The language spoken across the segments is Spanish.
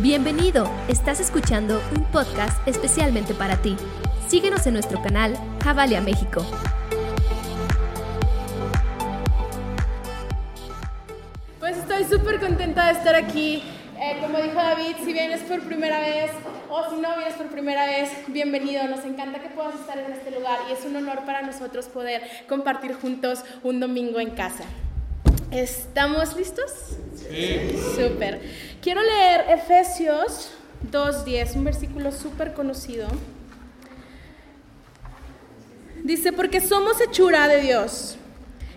Bienvenido, estás escuchando un podcast especialmente para ti. Síguenos en nuestro canal Javalia México. Pues estoy súper contenta de estar aquí. Eh, como dijo David, si vienes por primera vez o si no vienes por primera vez, bienvenido. Nos encanta que puedas estar en este lugar y es un honor para nosotros poder compartir juntos un domingo en casa. ¿Estamos listos? Sí. Súper. Quiero leer Efesios 2.10, un versículo súper conocido. Dice, porque somos hechura de Dios,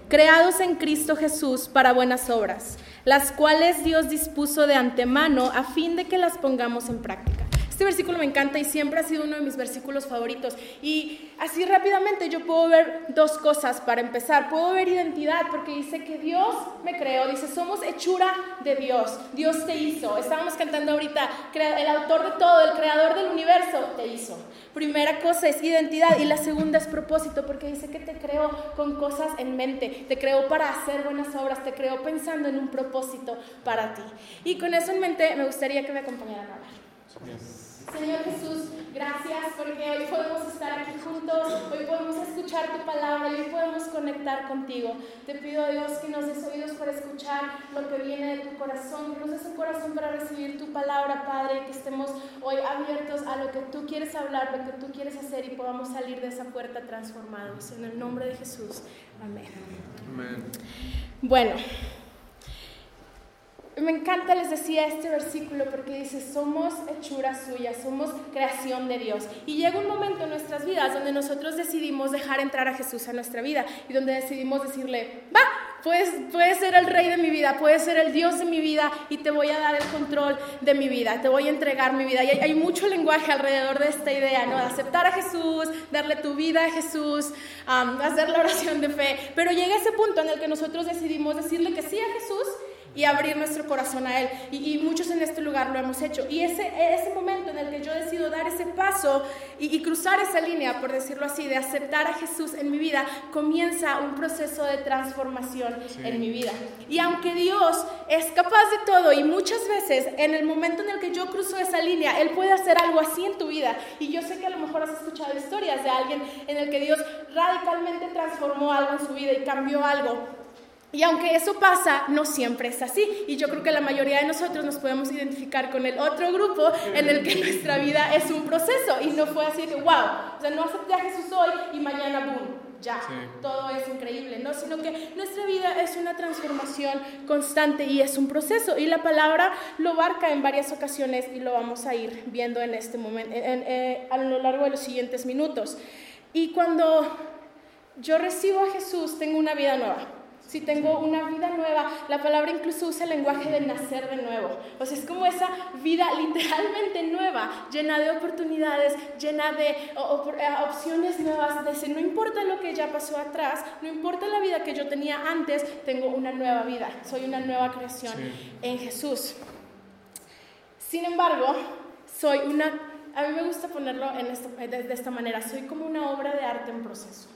creados en Cristo Jesús para buenas obras, las cuales Dios dispuso de antemano a fin de que las pongamos en práctica. Este versículo me encanta y siempre ha sido uno de mis versículos favoritos. Y así rápidamente yo puedo ver dos cosas para empezar. Puedo ver identidad porque dice que Dios me creó, dice, somos hechura de Dios. Dios te hizo. Estábamos cantando ahorita, el autor de todo, el creador del universo, te hizo. Primera cosa es identidad y la segunda es propósito porque dice que te creó con cosas en mente, te creó para hacer buenas obras, te creó pensando en un propósito para ti. Y con eso en mente me gustaría que me acompañaran a hablar. Señor Jesús, gracias porque hoy podemos estar aquí juntos, hoy podemos escuchar tu palabra y hoy podemos conectar contigo. Te pido, Dios, que nos des oídos para escuchar lo que viene de tu corazón, que nos des un corazón para recibir tu palabra, Padre, que estemos hoy abiertos a lo que tú quieres hablar, lo que tú quieres hacer y podamos salir de esa puerta transformados. En el nombre de Jesús. Amén. Amén. Bueno. Me encanta, les decía, este versículo porque dice, somos hechura suya, somos creación de Dios. Y llega un momento en nuestras vidas donde nosotros decidimos dejar entrar a Jesús a nuestra vida y donde decidimos decirle, va, puedes, puedes ser el rey de mi vida, puedes ser el Dios de mi vida y te voy a dar el control de mi vida, te voy a entregar mi vida. Y hay, mucho lenguaje alrededor de esta idea, ¿no? De aceptar a Jesús, darle tu vida a Jesús, hacer la oración de fe. Pero llega ese punto en el que nosotros decidimos decirle que sí a Jesús y abrir nuestro corazón a Él. Y, muchos en este lugar lo hemos hecho. Y ese, ese momento en el que yo decido dar ese paso y, cruzar esa línea, por decirlo así, de aceptar a Jesús en mi vida, comienza un proceso de transformación en mi vida. Y aunque Dios es capaz de todo y muchas veces en el momento en el que yo cruzo esa línea, Él puede hacer algo así en tu vida. Y yo sé que a lo mejor has escuchado historias de alguien en el que Dios radicalmente transformó algo en su vida y cambió algo. Y aunque eso pasa, no siempre es así. Y yo creo que la mayoría de nosotros nos podemos identificar con el otro grupo en el que nuestra vida es un proceso. Y no fue así de, wow, o sea, no acepté a Jesús hoy y mañana, boom, ya, todo es increíble, ¿no? Sino que nuestra vida es una transformación constante y es un proceso. Y la palabra lo abarca en varias ocasiones y lo vamos a ir viendo en este momento, eh, a lo largo de los siguientes minutos. Y cuando yo recibo a Jesús, tengo una vida nueva si tengo una vida nueva, la palabra incluso usa el lenguaje de nacer de nuevo. O sea, es como esa vida literalmente nueva, llena de oportunidades, llena de eh, opciones nuevas. De no importa lo que ya pasó atrás, no importa la vida que yo tenía antes, tengo una nueva vida. Soy una nueva creación en Jesús. Sin embargo, soy una, a mí me gusta ponerlo en de esta manera, soy como una obra de arte en proceso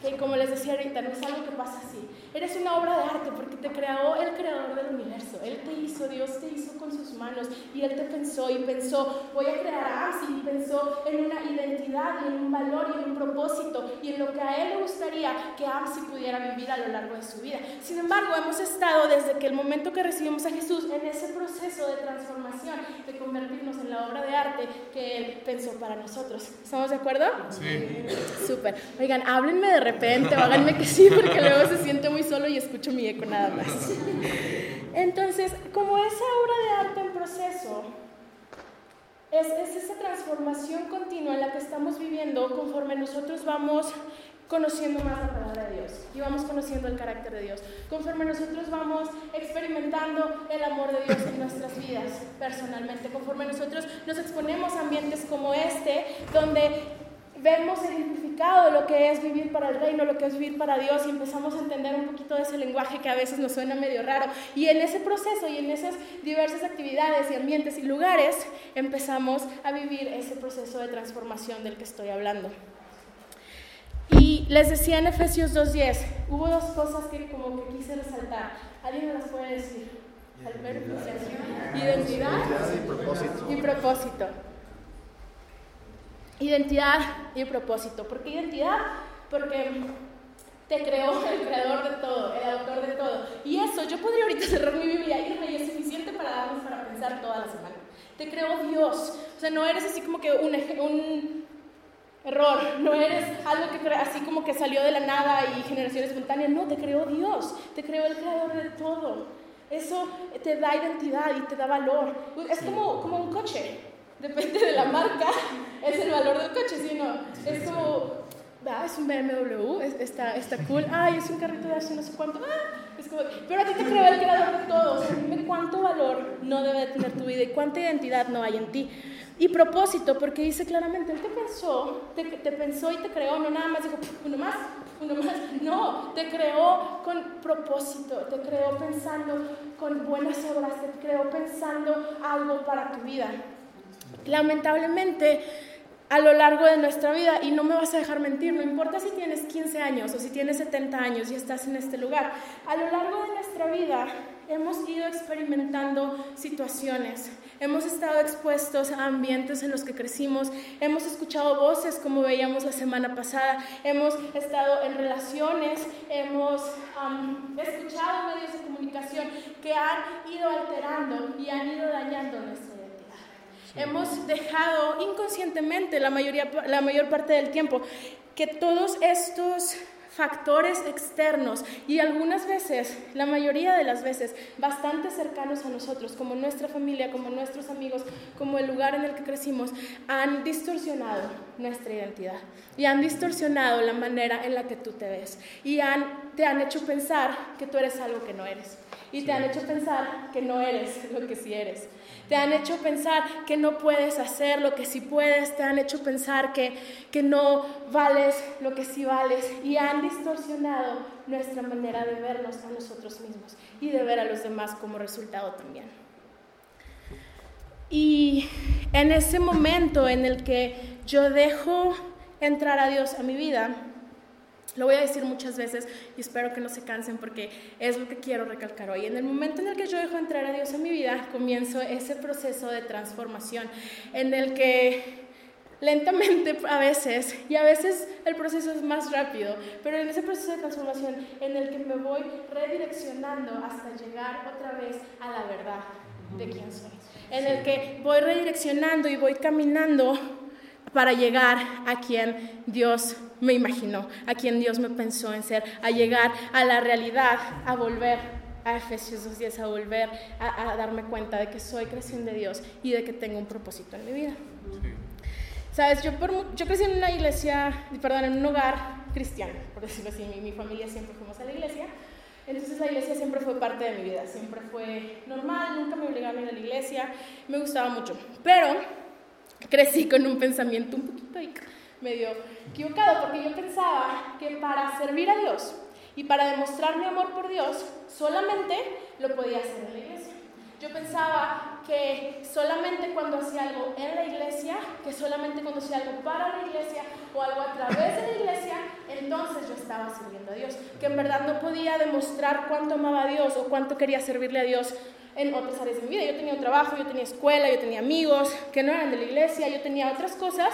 que como les decía ahorita, no es algo que pasa así. Eres una obra de arte porque te creó el creador del universo. Él te hizo, Dios te hizo con sus manos y Él te pensó y pensó, voy a crear a AMSI y pensó en una identidad y en un valor y en un propósito y en lo que a Él le gustaría que AMSI pudiera vivir a lo largo de su vida. Sin embargo, hemos estado desde que el momento que recibimos a Jesús en ese proceso de transformación, de convertirnos en la obra de arte que Él pensó para nosotros. ¿Estamos de acuerdo? Sí. Súper. Oigan, háblenme de repente o háganme que sí, porque luego se siente muy solo y escucho mi eco nada más. Entonces, como esa obra de arte en proceso, es, es esa transformación continua en la que estamos viviendo conforme nosotros vamos conociendo más la palabra de Dios y vamos conociendo el carácter de Dios. Conforme nosotros vamos experimentando el amor de Dios en nuestras vidas personalmente, conforme nosotros nos exponemos a ambientes como este, donde vemos identificado lo que es vivir para el reino, lo que es vivir para Dios y empezamos a entender un poquito de ese lenguaje que a veces nos suena medio raro. Y en ese proceso y en esas diversas actividades y ambientes y lugares empezamos a vivir ese proceso de transformación del que estoy hablando. Y les decía en Efesios 2.10, hubo dos cosas que como que quise resaltar. ¿Alguien me las puede decir? Alberto. Identidad y propósito. y propósito. Identidad y propósito. ¿Por qué identidad? Porque te creó el creador de todo, el autor de todo. Y eso, yo podría ahorita cerrar mi Biblia y es suficiente para darnos para pensar toda la semana. Te creó Dios. O sea, no eres así como que un, un error, no eres algo que así como que salió de la nada y generación espontánea. No, te creó Dios, te creó el creador de todo. Eso te da identidad y te da valor. Es como, como un coche. Depende de la marca, es el valor del coche, ¿sí no? Es como, ah, es un BMW, está, está cool, ay, es un carrito de hace no sé cuánto, ah, es como, pero a ti te creó el creador de todo, dime cuánto valor no debe tener tu vida y cuánta identidad no hay en ti. Y propósito, porque dice claramente, Él te pensó, te, te pensó y te creó, no nada más dijo, uno más, uno más, no, te creó con propósito, te creó pensando con buenas obras, te creó pensando algo para tu vida. Lamentablemente, a lo largo de nuestra vida, y no me vas a dejar mentir, no importa si tienes 15 años o si tienes 70 años y estás en este lugar, a lo largo de nuestra vida hemos ido experimentando situaciones, hemos estado expuestos a ambientes en los que crecimos, hemos escuchado voces como veíamos la semana pasada, hemos estado en relaciones, hemos escuchado medios de comunicación que han ido alterando y han ido dañando Hemos dejado inconscientemente la, mayoría, la mayor parte del tiempo que todos estos factores externos y algunas veces, la mayoría de las veces, bastante cercanos a nosotros, como nuestra familia, como nuestros amigos, como el lugar en el que crecimos, han distorsionado nuestra identidad y han distorsionado la manera en la que tú te ves y han, te han hecho pensar que tú eres algo que no eres y te han hecho pensar que no eres lo que sí eres. Te han hecho pensar que no puedes hacer lo que sí puedes, te han hecho pensar que, que no vales lo que sí vales y han distorsionado nuestra manera de vernos a nosotros mismos y de ver a los demás como resultado también. Y en ese momento en el que yo dejo entrar a Dios a mi vida, lo voy a decir muchas veces y espero que no se cansen porque es lo que quiero recalcar hoy. En el momento en el que yo dejo entrar a Dios en mi vida, comienzo ese proceso de transformación en el que lentamente a veces, y a veces el proceso es más rápido, pero en ese proceso de transformación en el que me voy redireccionando hasta llegar otra vez a la verdad de quién soy. En el que voy redireccionando y voy caminando para llegar a quien Dios me imaginó, a quien Dios me pensó en ser, a llegar a la realidad, a volver a Efesios 2.10, a volver a, darme cuenta de que soy creación de Dios y de que tengo un propósito en mi vida. Sabes, yo, yo crecí en una iglesia, perdón, en un hogar cristiano, por decirlo así, mi, mi familia siempre fuimos a la iglesia, entonces la iglesia siempre fue parte de mi vida, siempre fue normal, nunca me obligaron a ir a la iglesia, me gustaba mucho, pero crecí con un pensamiento un poquito medio equivocado, porque yo pensaba que para servir a Dios y para demostrar mi amor por Dios, solamente lo podía hacer en la iglesia. Yo pensaba que solamente cuando hacía algo en la iglesia, que solamente cuando hacía algo para la iglesia o algo a través de la iglesia, entonces yo estaba sirviendo a Dios. Que en verdad no podía demostrar cuánto amaba a Dios o cuánto quería servirle a Dios en otras áreas de mi vida. Yo tenía un trabajo, yo tenía escuela, yo tenía amigos que no eran de la iglesia, yo tenía otras cosas,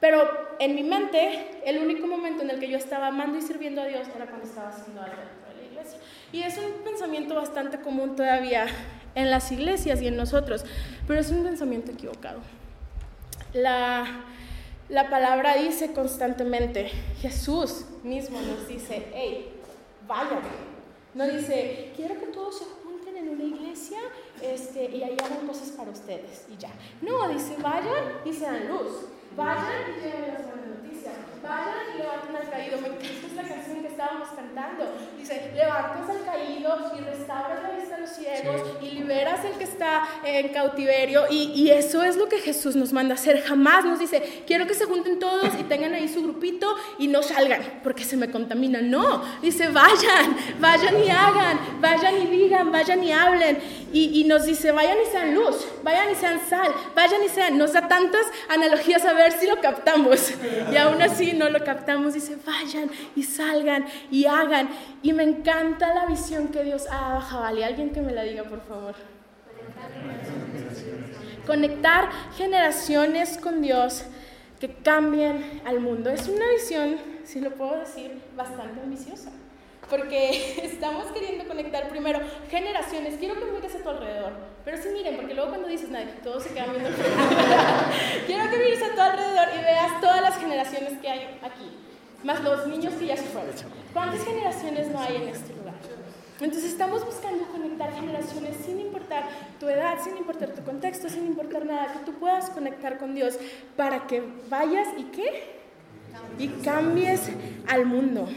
pero en mi mente el único momento en el que yo estaba amando y sirviendo a Dios era cuando estaba haciendo algo dentro de la iglesia. Y es un pensamiento bastante común todavía en las iglesias y en nosotros, pero es un pensamiento equivocado. La, la palabra dice constantemente, Jesús mismo nos dice, hey, vayan. No dice, quiero que todos se en una iglesia este, y ahí hagan cosas para ustedes y ya. No, dice, vayan y sean luz. Vayan y lleven las buenas Vayan y levanten al caído. Me encanta esta canción que estábamos cantando. Dice, levantas al caído y restauras la vista a los ciegos y liberas al que está en cautiverio. Y, y, eso es lo que Jesús nos manda hacer. Jamás nos dice, quiero que se junten todos y tengan ahí su grupito y no salgan porque se me contamina. No, dice, vayan, vayan y hagan, vayan y digan, vayan y hablen. Y, y nos dice, vayan y sean luz, vayan y sean sal, vayan y sean. Nos da tantas analogías a ver si lo captamos. Y aún así no lo captamos. Dice, vayan y salgan y hagan. Y me encanta la visión que Dios ha dado a Alguien que me la diga, por favor. Conectar generaciones con Dios que cambien al mundo. Es una visión, si lo puedo decir, bastante ambiciosa. Porque estamos queriendo conectar primero generaciones. Quiero que mires a tu alrededor. Pero sí miren, porque luego cuando dices nadie, todos se quedan viendo. Quiero que mires a tu alrededor y veas todas las generaciones que hay aquí. Más los niños que ya se fueron. ¿Cuántas generaciones no hay en este lugar? Entonces estamos buscando conectar generaciones sin importar tu edad, sin importar tu contexto, sin importar nada, que tú puedas conectar con Dios para que vayas y qué? Y cambies al mundo.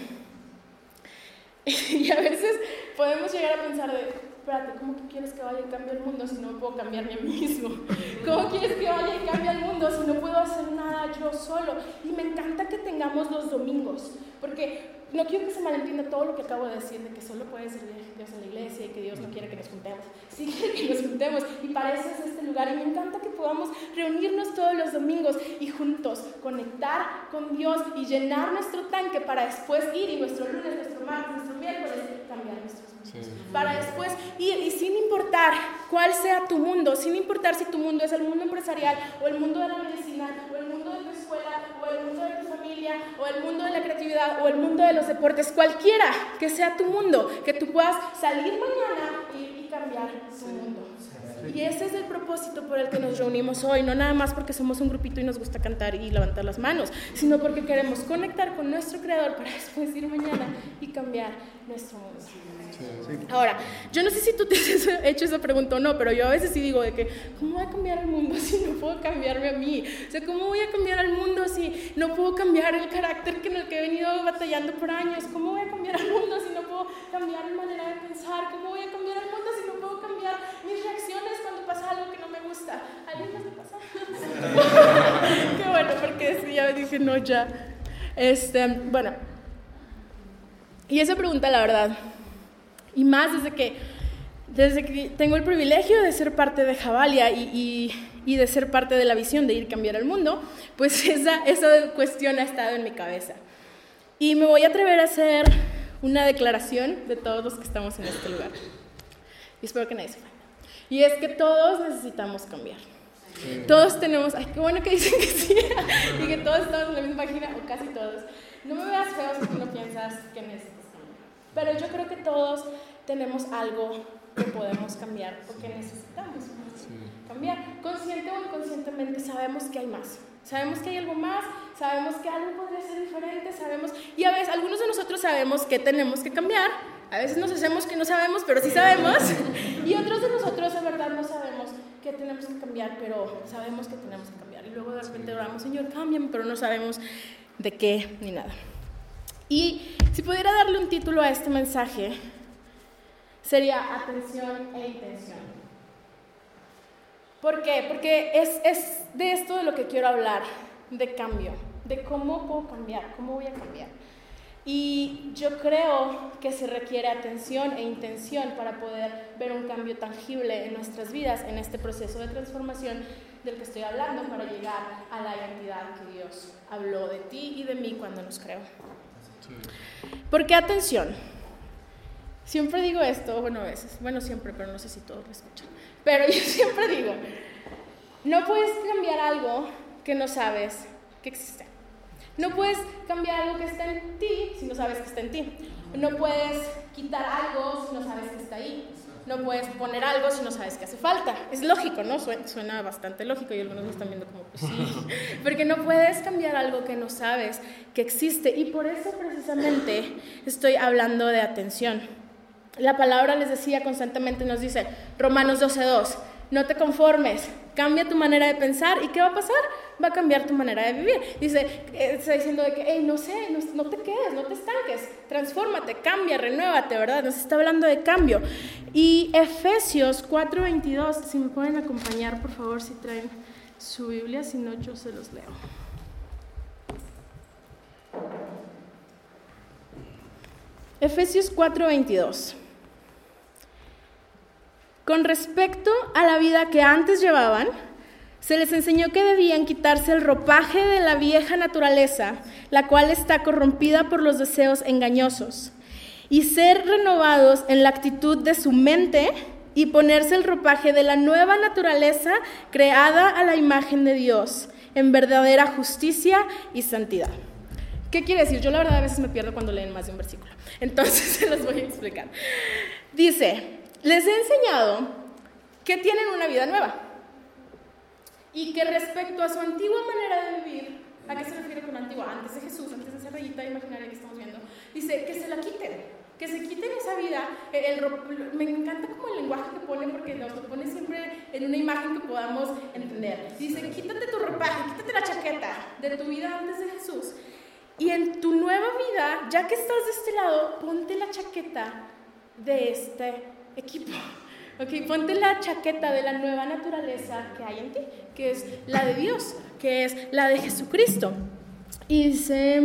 Y a veces podemos llegar a pensar de, espérate, ¿cómo quieres que vaya y cambie el mundo si no puedo cambiar a mí mismo? ¿Cómo quieres que vaya y cambie el mundo si no puedo hacer nada yo solo? Y me encanta que tengamos los domingos, porque no quiero que se malentienda todo lo que acabo de decir, de que solo puede ser Dios en la iglesia y que Dios no quiere que nos juntemos. Sí quiere que nos juntemos y para eso es este lugar. Y me encanta que podamos reunirnos todos los domingos y juntos conectar con Dios y llenar nuestro tanque para después ir y nuestro lunes, nuestro martes, nuestro miércoles cambiar nuestros Para después. Ir y sin importar cuál sea tu mundo, sin importar si tu mundo es el mundo empresarial o el mundo de la medicina o el mundo de tu escuela o el mundo de tu familia o el mundo de la creatividad o el mundo de los deportes, cualquiera que sea tu mundo, que tú puedas salir mañana y, y cambiar tu mundo. Y ese es el propósito por el que nos reunimos hoy, no nada más porque somos un grupito y nos gusta cantar y levantar las manos, sino porque queremos conectar con nuestro Creador para después ir mañana y cambiar nuestro mundo. Ahora, yo no sé si tú te has hecho esa pregunta o no, pero yo a veces sí digo de que, ¿cómo voy a cambiar el mundo si no puedo cambiarme a mí? O sea, ¿cómo voy a cambiar el mundo si no puedo cambiar el carácter en el que he venido batallando por años? ¿Cómo voy a cambiar el mundo si no puedo cambiar mi manera de pensar? ¿Cómo voy a cambiar el mundo si no puedo cambiar mis reacciones cuando pasa algo que no me gusta? ¿A alguien más le pasa? Qué bueno, porque sí, ya dije, no, ya. Este, bueno, y esa pregunta, la verdad, y más desde que, desde que tengo el privilegio de ser parte de Javalia y, y, y de ser parte de la visión de ir a cambiar el mundo, pues esa, esa cuestión ha estado en mi cabeza. Y me voy a atrever a hacer una declaración de todos los que estamos en este lugar. Y espero que nadie se ofenda. Y es que todos necesitamos cambiar. Todos tenemos, ay, qué bueno que dicen que sí, y que todos estamos en la misma página, o casi todos. No me veas feo si tú no piensas que necesitas cambiar. Pero yo creo que todos tenemos algo que podemos cambiar o que necesitamos cambiar. Consciente o inconscientemente sabemos que hay más. Sabemos que hay algo más, sabemos que algo podría ser diferente, sabemos, y a veces algunos de nosotros sabemos que tenemos que cambiar, a veces nos hacemos que no sabemos, pero sí sabemos, y otros de nosotros en verdad no sabemos que tenemos que cambiar, pero sabemos que tenemos que cambiar. Y luego de repente oramos, Señor, cámbiame, pero no sabemos de qué ni nada. Y si pudiera darle un título a este mensaje, sería atención e intención. ¿Por qué? Porque es, es, de esto de lo que quiero hablar, de cambio, de cómo puedo cambiar, cómo voy a cambiar. Y yo creo que se requiere atención e intención para poder ver un cambio tangible en nuestras vidas, en este proceso de transformación del que estoy hablando, para llegar a la identidad que Dios habló de ti y de mí cuando nos creó. ¿Por qué atención? Siempre digo esto, bueno, a veces, bueno, siempre, pero no sé si todos lo escuchan. Pero yo siempre digo, no puedes cambiar algo que no sabes que existe. No puedes cambiar algo que está en ti si no sabes que está en ti. No puedes quitar algo si no sabes que está ahí. No puedes poner algo si no sabes que hace falta. Es lógico, ¿no? Suena, bastante lógico y algunos lo están viendo como, pues sí. Porque no puedes cambiar algo que no sabes que existe. Y por eso precisamente estoy hablando de atención. La palabra les decía constantemente, nos dice, Romanos 12.2, no te conformes, cambia tu manera de pensar y ¿qué va a pasar? Va a cambiar tu manera de vivir. Dice, está diciendo de que, hey, no sé, no, no, te quedes, no te estanques, transfórmate, cambia, renuévate, ¿verdad? Nos está hablando de cambio. Y Efesios 4.22, si me pueden acompañar, por favor, si traen su Biblia, si no, yo se los leo. Efesios 4:22. Con respecto a la vida que antes llevaban, se les enseñó que debían quitarse el ropaje de la vieja naturaleza, la cual está corrompida por los deseos engañosos, y ser renovados en la actitud de su mente y ponerse el ropaje de la nueva naturaleza creada a la imagen de Dios, en verdadera justicia y santidad. ¿Qué quiere decir? Yo la verdad a veces me pierdo cuando leen más de un versículo. Entonces se los voy a explicar. Dice, les he enseñado que tienen una vida nueva y que respecto a su antigua manera de vivir, ¿a qué se refiere con antigua? Antes de Jesús, antes de esa rayita imaginaria que estamos viendo, dice que se la quiten que se quiten esa vida. me encanta como el lenguaje que pone porque nos lo pone siempre en una imagen que podamos entender. Dice, quítate tu ropaje, quítate la chaqueta de tu vida antes de Jesús. Y en tu nueva vida, ya que estás de este lado, ponte la chaqueta de este equipo. Ok, ponte la chaqueta de la nueva naturaleza que hay en ti, que es la de Dios, que es la de Jesucristo. Y dice,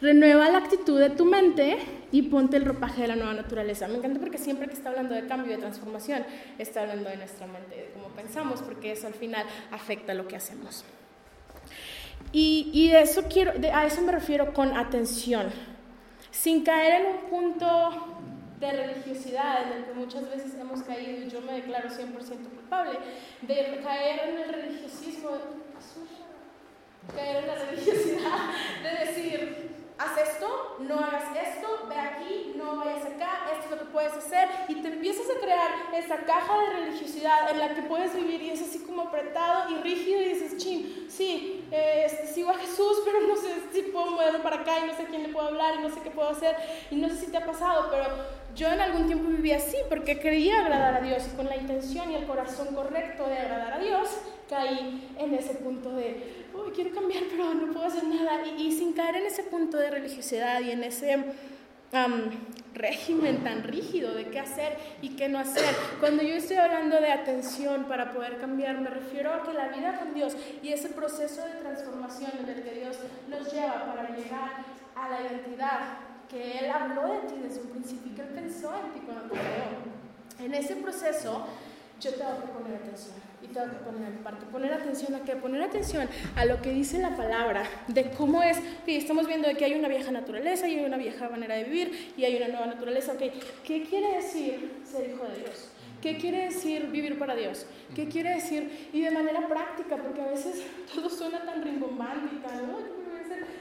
renueva la actitud de tu mente y ponte el ropaje de la nueva naturaleza. Me encanta porque siempre que está hablando de cambio, de transformación, está hablando de nuestra mente, de cómo pensamos, porque eso al final afecta lo que hacemos. Y, y eso quiero, a eso me refiero con atención, sin caer en un punto de religiosidad en el que muchas veces hemos caído, y yo me declaro 100% culpable, de caer en el religiosismo, caer en la religiosidad, de decir, haz esto, no hagas esto, ve aquí, no vayas acá, esto es lo que puedes hacer, y te empiezas a crear esa caja de religiosidad en la que puedes vivir y es así como apretado y rígido y dices, chin, sí, eh, este, sigo a Jesús, pero no sé si puedo moverme para acá y no sé quién le puedo hablar y no sé qué puedo hacer y no sé si te ha pasado, pero yo en algún tiempo viví así porque quería agradar a Dios y con la intención y el corazón correcto de agradar a Dios, caí en ese punto de uy, quiero cambiar, pero no puedo hacer nada. Y, sin caer en ese punto de religiosidad y en ese régimen tan rígido de qué hacer y qué no hacer. Cuando yo estoy hablando de atención para poder cambiar, me refiero a que la vida con Dios y ese proceso de transformación en el que Dios nos lleva para llegar a la identidad que Él habló de ti desde un principio, que Él pensó en ti cuando te creó. En ese proceso, yo tengo que poner atención y tengo que poner en parte. Poner atención a qué? Poner atención a lo que dice la palabra, de cómo es. estamos viendo de que hay una vieja naturaleza y hay una vieja manera de vivir y hay una nueva naturaleza. Okay. ¿Qué quiere decir ser hijo de Dios? ¿Qué quiere decir vivir para Dios? ¿Qué quiere decir? Y de manera práctica, porque a veces todo suena tan rimbombante y tan,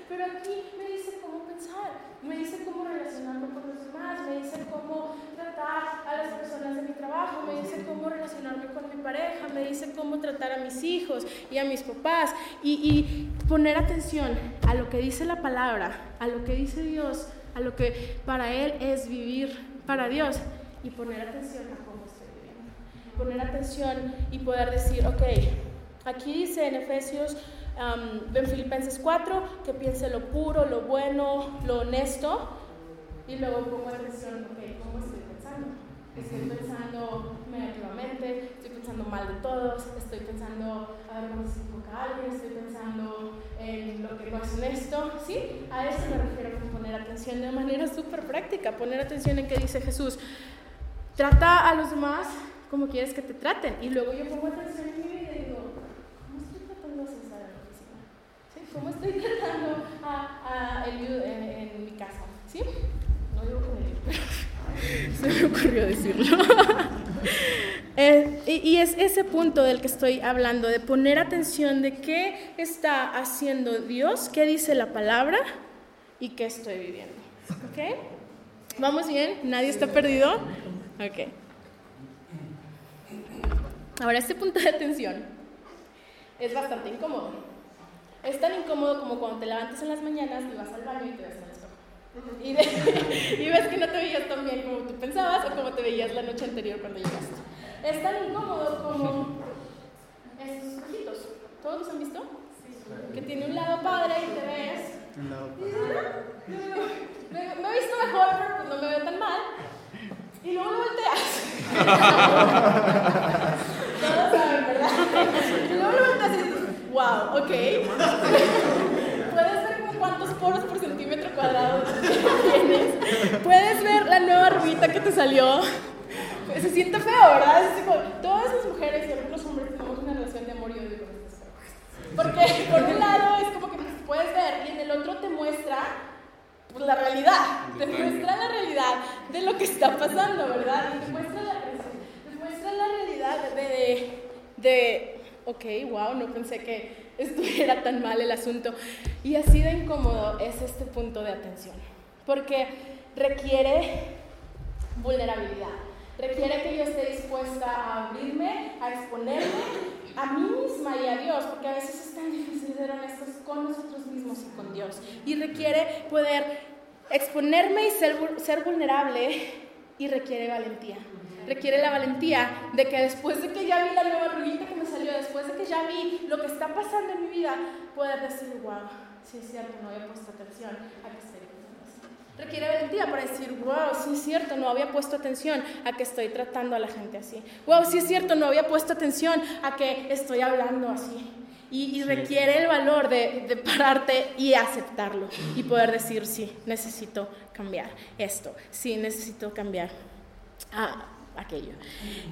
pero aquí me dice cómo pensar me dice cómo relacionarme con los demás, me dice cómo tratar a las personas de mi trabajo, me dice cómo relacionarme con mi pareja, me dice cómo tratar a mis hijos y a mis papás y, y poner atención a lo que dice la palabra, a lo que dice Dios, a lo que para Él es vivir para Dios y poner atención a cómo estoy viviendo. Poner atención y poder decir, ok, aquí dice en Efesios en Filipenses 4, que piense lo puro, lo bueno, lo honesto, y luego pongo atención, ok, ¿cómo estoy pensando? Estoy pensando negativamente, estoy pensando mal de todos, estoy pensando a ver cómo se equivoca alguien, estoy pensando en lo que no es honesto, ¿sí? A eso me refiero con poner atención de manera súper práctica, poner atención en que dice Jesús, trata a los demás como quieres que te traten, y luego yo pongo atención en mi vida y digo, ¿Cómo estoy tratando a, Eliud en, mi casa? ¿Sí? No digo con Eliud, pero se me ocurrió decirlo. Eh, y, es ese punto del que estoy hablando, de poner atención de qué está haciendo Dios, qué dice la palabra y qué estoy viviendo. ¿Ok? ¿Vamos bien? ¿Nadie está perdido? Ok. Ahora, este punto de atención es bastante incómodo. Es tan incómodo como cuando te levantas en las mañanas y vas al baño y te ves en el espejo. Y, ves que no te veías tan bien como tú pensabas o como te veías la noche anterior cuando llegaste. Es tan incómodo como esos espejitos. ¿Todos los han visto? Sí. Que tiene un lado padre y te ves. Un lado padre. Me, he visto mejor, pero pues no me veo tan mal. Y luego lo volteas. Todos saben, ¿verdad? Y luego lo volteas y wow, ok. Puedes ver cuántos poros por centímetro cuadrado tienes. Puedes ver la nueva rubita que te salió. Se siente feo, ¿verdad? Es como, todas las mujeres y algunos hombres tenemos una relación de amor y odio con estas Porque por un lado es como que puedes ver y en el otro te muestra pues, la realidad. Te muestra la realidad de lo que está pasando, ¿verdad? Y te muestra la de, ok, wow, no pensé que estuviera tan mal el asunto. Y así de incómodo es este punto de atención, porque requiere vulnerabilidad, requiere que yo esté dispuesta a abrirme, a exponerme a mí misma y a Dios, porque a veces es tan difícil ser honestos con nosotros mismos y con Dios. Y requiere poder exponerme y ser, ser vulnerable y requiere valentía. Requiere la valentía de que después de que ya vi la nueva ruguita que me salió, después de que ya vi lo que está pasando en mi vida, poder decir, wow, sí es cierto, no había puesto atención a que estoy Requiere valentía para decir, wow, sí es cierto, no había puesto atención a que estoy tratando a la gente así. Wow, sí es cierto, no había puesto atención a que estoy hablando así. Y, requiere el valor de, de, pararte y aceptarlo y poder decir, sí, necesito cambiar esto, sí, necesito cambiar ah, aquello.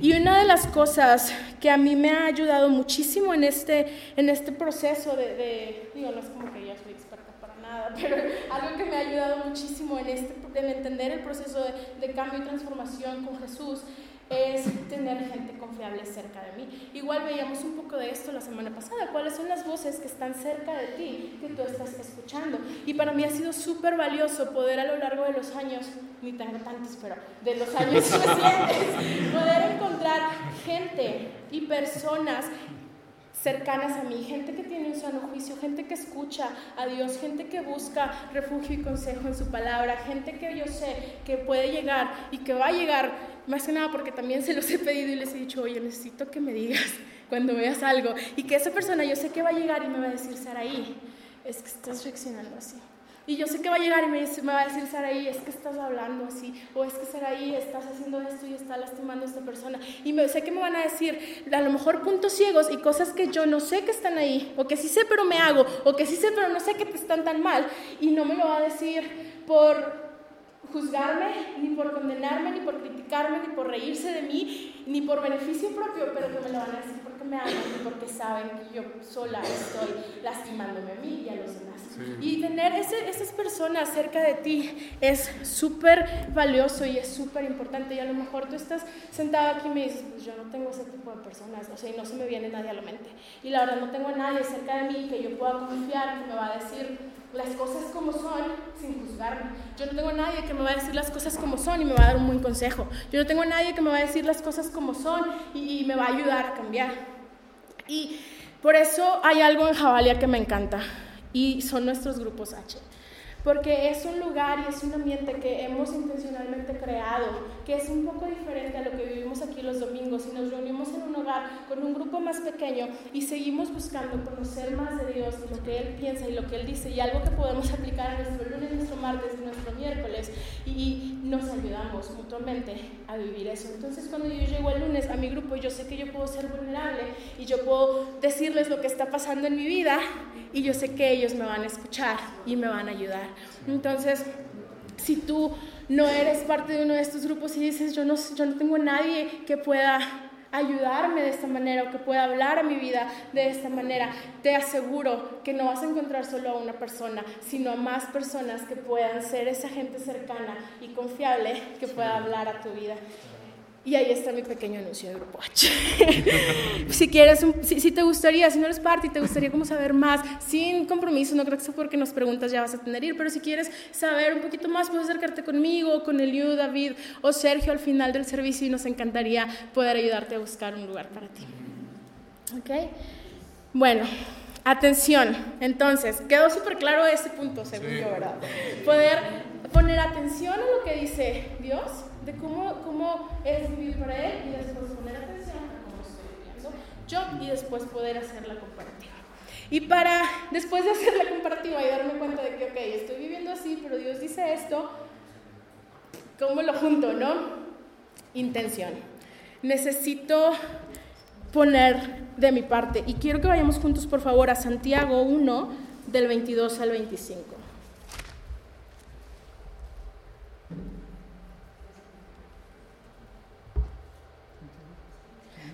Y una de las cosas que a mí me ha ayudado muchísimo en este, en este proceso de, de digo, no es como que yo soy pero algo que me ha ayudado muchísimo en, este, en entender el proceso de, de cambio y transformación con Jesús es tener gente confiable cerca de mí. Igual veíamos un poco de esto la semana pasada, cuáles son las voces que están cerca de ti, que tú estás escuchando. Y para mí ha sido súper valioso poder a lo largo de los años, ni tengo tantos, pero de los años recientes, poder encontrar gente y personas cercanas a mí, gente que tiene un sano juicio, gente que escucha a Dios, gente que busca refugio y consejo en su palabra, gente que yo sé que puede llegar y que va a llegar, más que nada porque también se los he pedido y les he dicho, oye, necesito que me digas cuando veas algo, y que esa persona yo sé que va a llegar y me va a decir, Saraí, es que estás reaccionando así. Y yo sé que va a llegar y me, me va a decir, Saraí, es que estás hablando así, o es que Saraí, estás haciendo esto y está lastimando a esta persona. Y me, sé que me van a decir, a lo mejor puntos ciegos y cosas que yo no sé que están ahí, o que sí sé pero me hago, o que sí sé pero no sé que te están tan mal. Y no me lo va a decir por juzgarme, ni por condenarme, ni por criticarme, ni por reírse de mí, ni por beneficio propio, pero que me lo van a decir porque me aman porque saben que yo sola estoy lastimándome a mí y a los demás. Y tener ese, esas personas cerca de ti es súper valioso y es súper importante. Y a lo mejor tú estás sentado aquí y me dices, pues yo no tengo ese tipo de personas, o sea, y no se me viene nadie a la mente. Y la verdad no tengo a nadie cerca de mí que yo pueda confiar, que me va a decir las cosas como son sin juzgarme. Yo no tengo a nadie que me va a decir las cosas como son y me va a dar un buen consejo. Yo no tengo a nadie que me va a decir las cosas como son y, y me va a ayudar a cambiar. Y por eso hay algo en Jabalia que me encanta y son nuestros grupos H. Porque es un lugar y es un ambiente que hemos intencionalmente creado, que es un poco diferente a lo que vivimos aquí los domingos. Y nos reunimos en un hogar con un grupo más pequeño y seguimos buscando conocer más de Dios, lo que Él piensa y lo que Él dice, y algo que podemos aplicar a nuestro lunes, nuestro martes y nuestro miércoles. Y nos ayudamos mutuamente a vivir eso. Entonces, cuando yo llego el lunes a mi grupo, yo sé que yo puedo ser vulnerable y yo puedo decirles lo que está pasando en mi vida y yo sé que ellos me van a escuchar y me van a ayudar. Entonces, si tú no eres parte de uno de estos grupos y dices, yo no, yo no tengo nadie que pueda ayudarme de esta manera o que pueda hablar a mi vida de esta manera, te aseguro que no vas a encontrar solo a una persona, sino a más personas que puedan ser esa gente cercana y confiable que pueda hablar a tu vida. Y ahí está mi pequeño anuncio de Grupo H. si quieres, si, te gustaría, si no eres parte y te gustaría como saber más, sin compromiso, no creo que sea porque nos preguntas ya vas a tener ir, pero si quieres saber un poquito más, puedes acercarte conmigo, con Eliu, David o Sergio al final del servicio y nos encantaría poder ayudarte a buscar un lugar para ti. ¿Ok? Bueno, atención. Entonces, quedó súper claro ese punto, según yo, ¿verdad? Poder poner atención a lo que dice Dios cómo, cómo es vivir para Él y después poner atención a cómo estoy viviendo yo y después poder hacer la comparativa. Y para después de hacer la comparativa y darme cuenta de que, ok, estoy viviendo así, pero Dios dice esto, ¿cómo lo junto, no? Intención. Necesito poner de mi parte. Y quiero que vayamos juntos, por favor, a Santiago 1, del 22 al 25.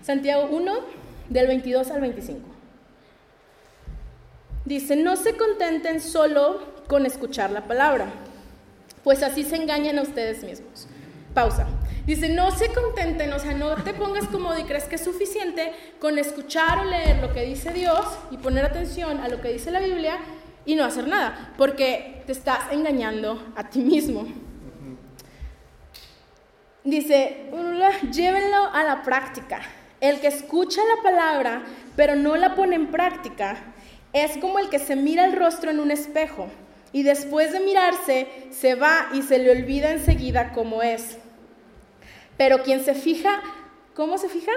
Santiago 1, del 22 al 25. Dice, no se contenten solo con escuchar la palabra, pues así se engañan a ustedes mismos. Pausa. Dice, no se contenten, o sea, no te pongas cómodo y crees que es suficiente con escuchar o leer lo que dice Dios y poner atención a lo que dice la Biblia y no hacer nada, porque te estás engañando a ti mismo. Dice, llévenlo a la práctica. El que escucha la palabra, pero no la pone en práctica, es como el que se mira el rostro en un espejo y después de mirarse se va y se le olvida enseguida cómo es. Pero quien se fija, ¿cómo se fija?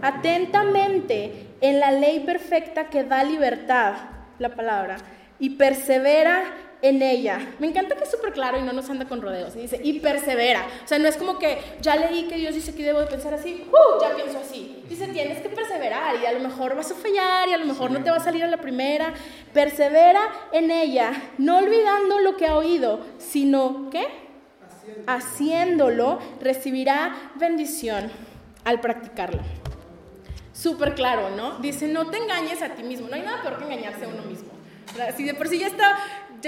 Atentamente en la ley perfecta que da libertad, la palabra, y persevera en ella. Me encanta que es súper claro y no nos anda con rodeos. Y dice, y persevera. O sea, no es como que ya leí que Dios dice que debo de pensar así, ¡uh! ya pienso así. Dice, tienes que perseverar y a lo mejor vas a fallar y a lo mejor no te va a salir a la primera. Persevera en ella, no olvidando lo que ha oído, sino que haciéndolo recibirá bendición al practicarlo. Súper claro, ¿no? Dice, no te engañes a ti mismo. No hay nada peor que engañarse a uno mismo. Si de por sí ya está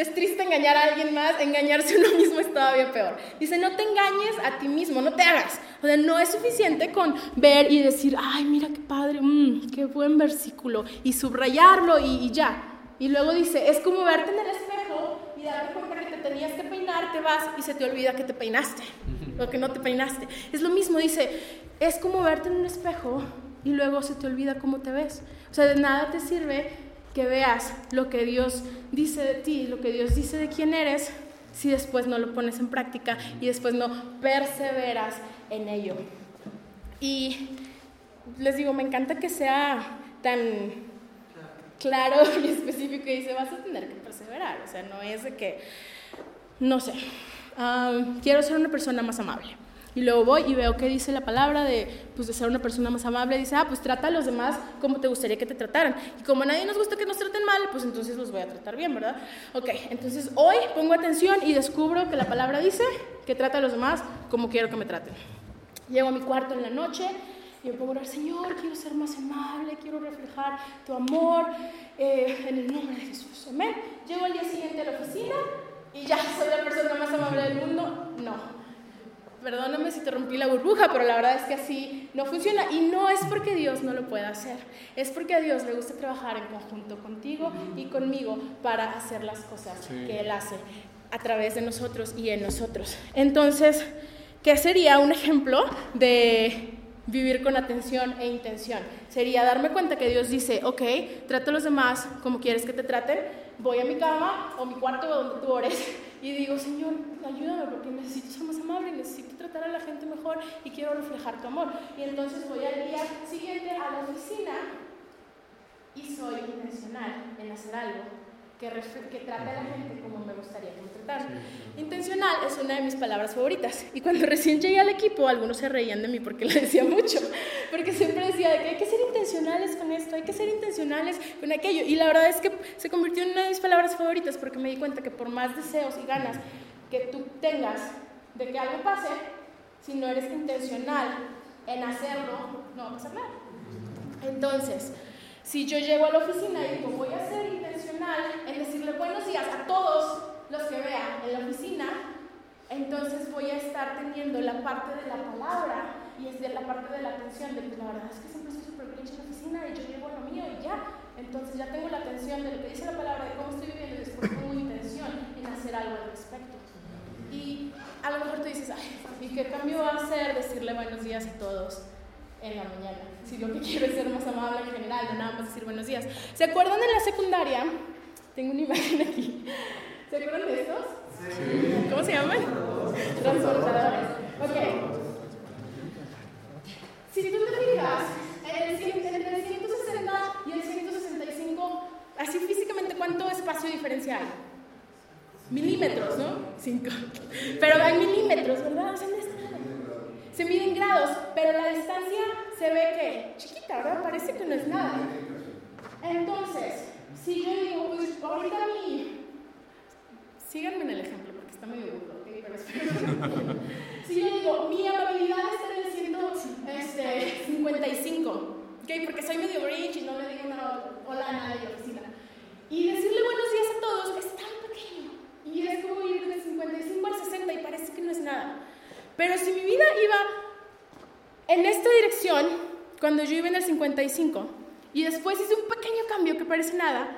es triste engañar a alguien más, engañarse a uno mismo es todavía peor. Dice, no te engañes a ti mismo, no te hagas. O sea, no es suficiente con ver y decir, ay, mira qué padre, mm, qué buen versículo, y subrayarlo y, y, ya. Y luego dice, es como verte en el espejo y darte cuenta que te tenías que peinar, te vas y se te olvida que te peinaste o que no te peinaste. Es lo mismo, dice, es como verte en un espejo y luego se te olvida cómo te ves. O sea, de nada te sirve que veas lo que Dios dice de ti, lo que Dios dice de quién eres, si después no lo pones en práctica y después no perseveras en ello. Y les digo, me encanta que sea tan claro y específico y dice, vas a tener que perseverar, o sea, no es de que, no sé, ah, quiero ser una persona más amable y luego voy y veo qué dice la palabra de, pues, de ser una persona más amable. Dice, ah, pues trata a los demás como te gustaría que te trataran. Y como a nadie nos gusta que nos traten mal, pues entonces los voy a tratar bien, ¿verdad? Ok, entonces hoy pongo atención y descubro que la palabra dice que trata a los demás como quiero que me traten. Llego a mi cuarto en la noche y me pongo a orar, Señor, quiero ser más amable, quiero reflejar tu amor eh, en el nombre de Jesús. Amén. Llego al día siguiente a la oficina y ya soy la persona más amable del mundo. No, perdóname si te rompí la burbuja, pero la verdad es que así no funciona. Y no es porque Dios no lo pueda hacer, es porque a Dios le gusta trabajar en conjunto contigo y conmigo para hacer las cosas que Él hace a través de nosotros y en nosotros. Entonces, ¿qué sería un ejemplo de vivir con atención e intención? Sería darme cuenta que Dios dice, ok, trata a los demás como quieres que te traten, voy a mi cama o mi cuarto donde tú ores y digo, Señor, ayúdame porque necesito ser más amable, necesito tratar a la gente mejor y quiero reflejar tu amor. Y entonces voy al día siguiente a la oficina y soy intencional en hacer algo que, que trate a la gente como me gustaría que me trataran. Intencional es una de mis palabras favoritas. Y cuando recién llegué al equipo, algunos se reían de mí porque lo decía mucho. Porque siempre decía que hay que ser intencionales con esto, hay que ser intencionales con aquello. Y la verdad es que se convirtió en una de mis palabras favoritas porque me di cuenta que por más deseos y ganas que tú tengas de que algo pase, si no eres intencional en hacerlo, no va a pasar nada. Entonces, si yo llego a la oficina y digo, voy a ser intencional en decirle buenos días a todos los que vean en la oficina, entonces voy a estar teniendo la parte de la palabra y es de la parte de la atención, de que la verdad es que siempre estoy la oficina y yo llevo lo mío y ya. Entonces ya tengo la atención de lo que dice la palabra, de cómo estoy viviendo y después tengo intención en hacer algo al respecto. Y a lo mejor tú dices, ay, ¿y qué cambio va a hacer decirle buenos días a todos en la mañana? si lo que quiero es ser más amable en general, no nada más decir buenos días. ¿Se acuerdan de la secundaria? Tengo una imagen aquí. ¿Se acuerdan de estos? Sí. ¿Cómo se llaman? Transportadores. Ok. Si tú te fijas, entre el 160 y el 165, así físicamente, ¿cuánto Milímetros, ¿no? Cinco. Pero hay milímetros, ¿verdad? se miden grados, pero la distancia se ve que chiquita, ¿verdad? Parece que no es nada. Entonces, si yo digo, pues ahorita mi... Síganme en el ejemplo porque está medio duro, ¿ok? Pero si yo digo, mi amabilidad está en el 155, ¿ok? Porque soy medio rich y no le digo una hola a nadie. Y decirle buenos días a todos es tan pequeño. Y es como ir de 55 al 60 y parece que no es nada. Pero si mi vida iba en esta dirección, cuando yo iba en el 55, y después hice un pequeño cambio que parece nada,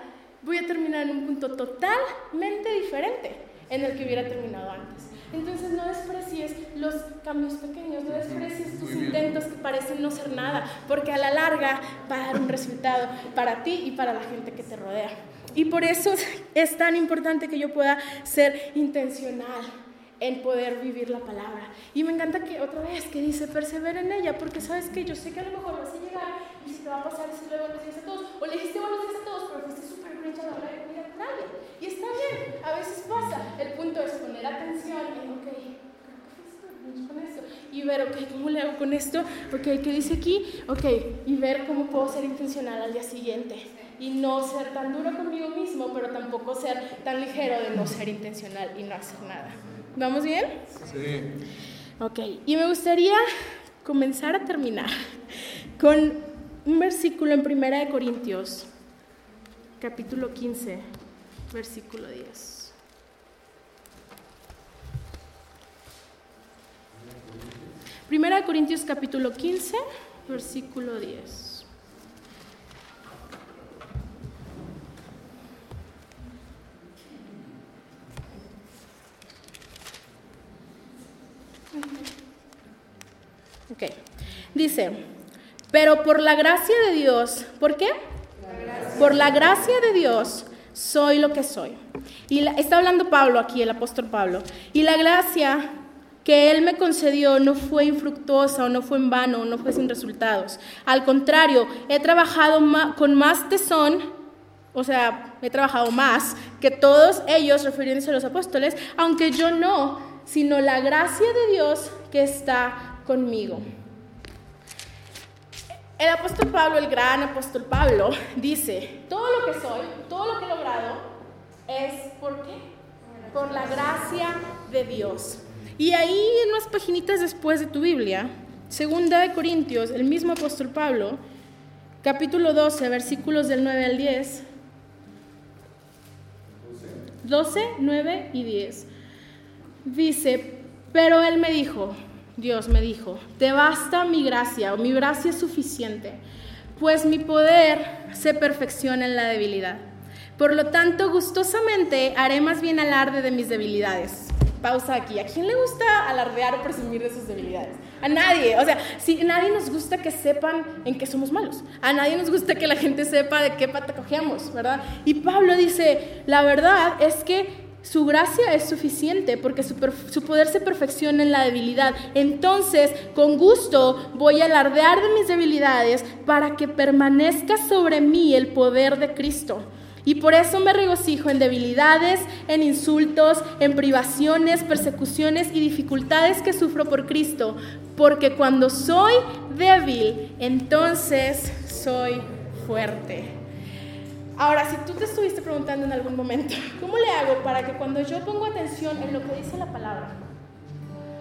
voy a terminar en un punto totalmente diferente en el que hubiera terminado antes. Entonces no desprecies los cambios pequeños, no desprecies tus intentos que parecen no ser nada, porque a la larga va a dar un resultado para ti y para la gente que te rodea. Y por eso es tan importante que yo pueda ser intencional en poder vivir la palabra. Y me encanta que otra vez que dice, persevera en ella, porque sabes que yo sé que a lo mejor vas a llegar y si te va a pasar decirle buenos días a todos, o le dijiste buenos días a todos, pero fuiste súper brecha a la hora de con alguien. Y está bien, a veces pasa. El punto es poner atención en, ok, con esto. Y ver, ok, ¿cómo le hago con esto? Ok, ¿qué dice aquí? Ok, y ver cómo puedo ser intencional al día siguiente. Y no ser tan duro conmigo mismo, pero tampoco ser tan ligero de no ser intencional y no hacer nada. ¿Vamos bien? Sí. Ok, y me gustaría comenzar a terminar con un versículo en Primera de Corintios, capítulo 15, versículo 10. Primera de Corintios capítulo 15, versículo 10. Ok. Dice, pero por la gracia de Dios, ¿por qué? Por la gracia de Dios soy lo que soy. Y está hablando Pablo aquí, el apóstol Pablo. Y la gracia que Él me concedió no fue infructuosa o no fue en vano o no fue sin resultados. Al contrario, he trabajado con más tesón, o sea, he trabajado más que todos ellos, refiriéndose a los apóstoles, aunque yo no, sino la gracia de Dios que está conmigo. El apóstol Pablo, el gran apóstol Pablo, dice, todo lo que soy, todo lo que he logrado, es ¿por qué? Por la gracia de Dios. Y ahí en unas paginitas después de tu Biblia, segunda de Corintios, el mismo apóstol Pablo, capítulo 12, versículos del 9 al 10. 12, 9 y 10. Dice, pero él me dijo, Dios me dijo, te basta mi gracia o mi gracia es suficiente, pues mi poder se perfecciona en la debilidad. Por lo tanto, gustosamente haré más bien alarde de mis debilidades. Pausa aquí. ¿A quién le gusta alardear o presumir de sus debilidades? A nadie. O sea, si a nadie nos gusta que sepan en qué somos malos. A nadie nos gusta que la gente sepa de qué pata cogemos, ¿verdad? Y Pablo dice, la verdad es que su gracia es suficiente porque su, poder se perfecciona en la debilidad. Entonces, con gusto voy a alardear de mis debilidades para que permanezca sobre mí el poder de Cristo. Y por eso me regocijo en debilidades, en insultos, en privaciones, persecuciones y dificultades que sufro por Cristo. Porque cuando soy débil, entonces soy fuerte. Ahora, si tú te estuviste preguntando en algún momento, ¿cómo le hago para que cuando yo pongo atención en lo que dice la palabra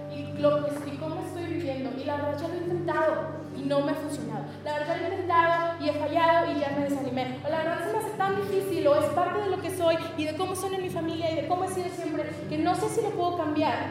y, lo, y cómo estoy viviendo, y la verdad ya lo he intentado y no me ha funcionado, la verdad lo he intentado y he fallado y ya me desanimé, o la verdad se me hace tan difícil o es parte de lo que soy y de cómo son en mi familia y de cómo he sido siempre, que no sé si lo puedo cambiar.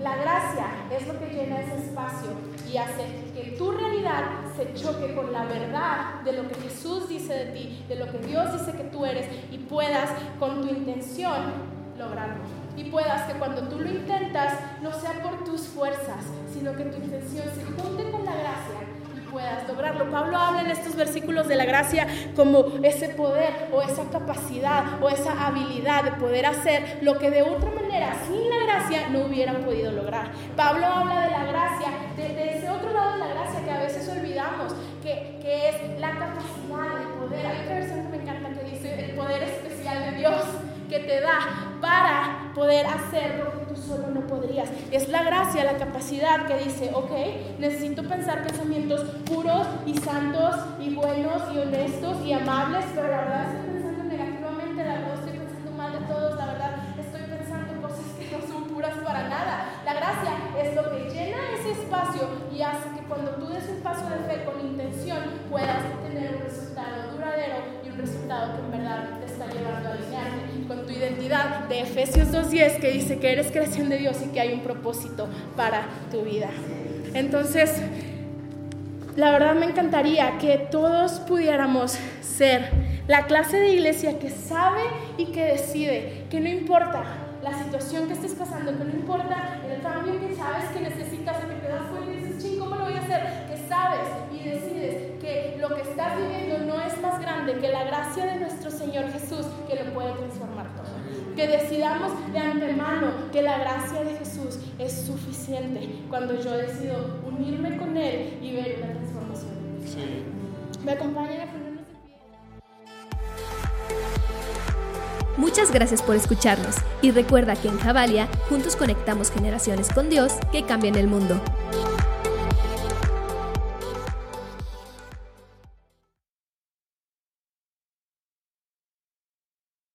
La gracia es lo que llena ese espacio y hace que tu realidad se choque con la verdad de lo que Jesús dice de ti, de lo que Dios dice que tú eres y puedas con tu intención lograrlo. Y puedas que cuando tú lo intentas no sea por tus fuerzas, sino que tu intención se junte con la gracia puedas lograrlo. Pablo habla en estos versículos de la gracia como ese poder o esa capacidad o esa habilidad de poder hacer lo que de otra manera, sin la gracia, no hubieran podido lograr. Pablo habla de la gracia, de, ese otro lado de la gracia que a veces olvidamos, que, que es la capacidad de poder. Hay otra versión que me encanta que dice el poder especial de Dios que te da para poder hacer lo que tú solo no podrías. Es la gracia, la capacidad que dice, ok, necesito pensar pensamientos puros y santos y buenos y honestos y amables, pero la verdad estoy pensando negativamente, la verdad estoy pensando mal de todos, la verdad estoy pensando cosas que no son puras para nada. La gracia es lo que llena ese espacio y hace que cuando tú des un paso de fe con intención puedas tener un resultado duradero resultado que en verdad te está llevando a alinearte con tu identidad de Efesios 2.10 que dice que eres creación de Dios y que hay un propósito para tu vida. Entonces, la verdad me encantaría que todos pudiéramos ser la clase de iglesia que sabe y que decide, que no importa la situación que estés pasando, que no importa el cambio que sabes que necesitas, que te das cuenta y dices, ching, ¿cómo lo voy a hacer? Que sabes y decides lo que estás viviendo no es más grande que la gracia de nuestro Señor Jesús que lo puede transformar todo. Que decidamos de antemano que la gracia de Jesús es suficiente cuando yo decido unirme con Él y ver una transformación. Sí. ¿Me acompañan a ponernos de pie? Muchas gracias por escucharnos y recuerda que en Javalia juntos conectamos generaciones con Dios que cambian el mundo.